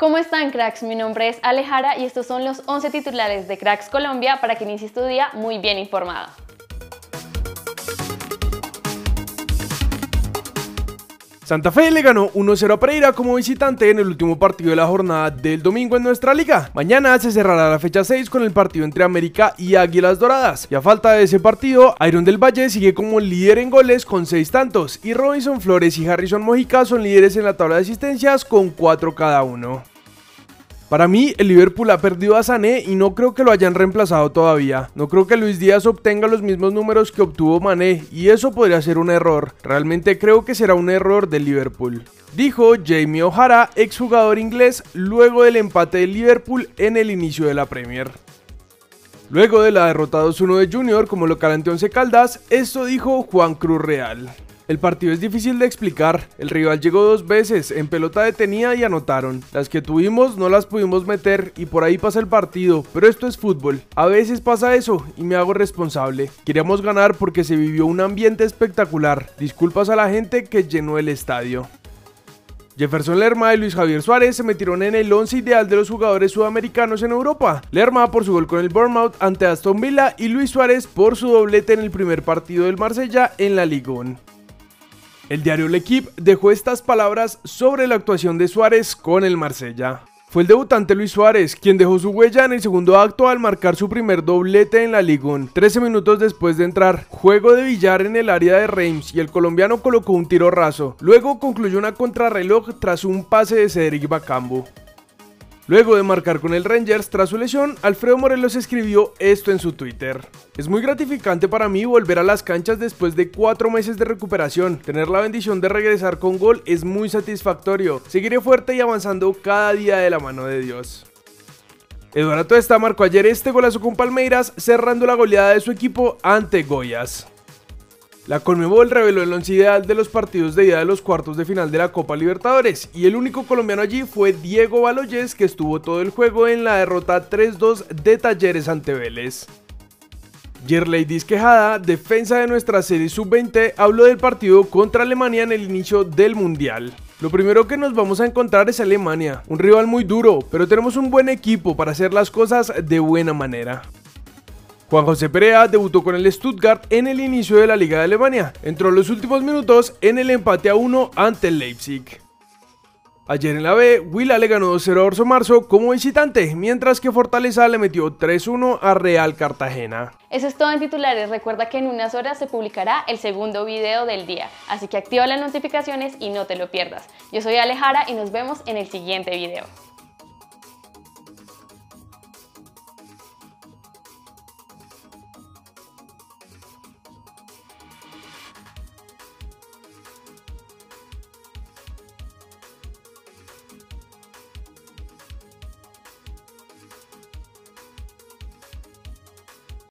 ¿Cómo están cracks? Mi nombre es Alejara y estos son los 11 titulares de Cracks Colombia para que inicies tu día muy bien informado. Santa Fe le ganó 1-0 a Pereira como visitante en el último partido de la jornada del domingo en nuestra liga. Mañana se cerrará la fecha 6 con el partido entre América y Águilas Doradas. Y a falta de ese partido, Iron del Valle sigue como líder en goles con 6 tantos y Robinson Flores y Harrison Mojica son líderes en la tabla de asistencias con 4 cada uno. Para mí, el Liverpool ha perdido a Sané y no creo que lo hayan reemplazado todavía. No creo que Luis Díaz obtenga los mismos números que obtuvo Mané y eso podría ser un error. Realmente creo que será un error del Liverpool. Dijo Jamie O'Hara, exjugador inglés, luego del empate del Liverpool en el inicio de la Premier. Luego de la derrota 2-1 de Junior como local ante Once Caldas, esto dijo Juan Cruz Real. El partido es difícil de explicar, el rival llegó dos veces, en pelota detenida y anotaron. Las que tuvimos no las pudimos meter y por ahí pasa el partido, pero esto es fútbol. A veces pasa eso y me hago responsable. Queríamos ganar porque se vivió un ambiente espectacular. Disculpas a la gente que llenó el estadio. Jefferson Lerma y Luis Javier Suárez se metieron en el 11 ideal de los jugadores sudamericanos en Europa. Lerma por su gol con el Bournemouth ante Aston Villa y Luis Suárez por su doblete en el primer partido del Marsella en la Ligue 1. El diario L'Equipe dejó estas palabras sobre la actuación de Suárez con el Marsella. Fue el debutante Luis Suárez quien dejó su huella en el segundo acto al marcar su primer doblete en la Liga 13 minutos después de entrar, juego de billar en el área de Reims y el colombiano colocó un tiro raso. Luego concluyó una contrarreloj tras un pase de Cedric Bacambo. Luego de marcar con el Rangers tras su lesión, Alfredo Morelos escribió esto en su Twitter. Es muy gratificante para mí volver a las canchas después de cuatro meses de recuperación. Tener la bendición de regresar con gol es muy satisfactorio. Seguiré fuerte y avanzando cada día de la mano de Dios. Eduardo Tuesta marcó ayer este golazo con Palmeiras, cerrando la goleada de su equipo ante Goyas. La Conmebol reveló el once ideal de los partidos de ida de los cuartos de final de la Copa Libertadores y el único colombiano allí fue Diego Baloyes que estuvo todo el juego en la derrota 3-2 de Talleres ante Vélez. Yerley Disquejada, defensa de nuestra serie sub-20, habló del partido contra Alemania en el inicio del Mundial. Lo primero que nos vamos a encontrar es Alemania, un rival muy duro, pero tenemos un buen equipo para hacer las cosas de buena manera. Juan José Perea debutó con el Stuttgart en el inicio de la Liga de Alemania. Entró los últimos minutos en el empate a 1 ante el Leipzig. Ayer en la B, Willa le ganó 2-0 a Orso Marzo como visitante, mientras que Fortaleza le metió 3-1 a Real Cartagena. Eso es todo en titulares. Recuerda que en unas horas se publicará el segundo video del día, así que activa las notificaciones y no te lo pierdas. Yo soy Alejara y nos vemos en el siguiente video.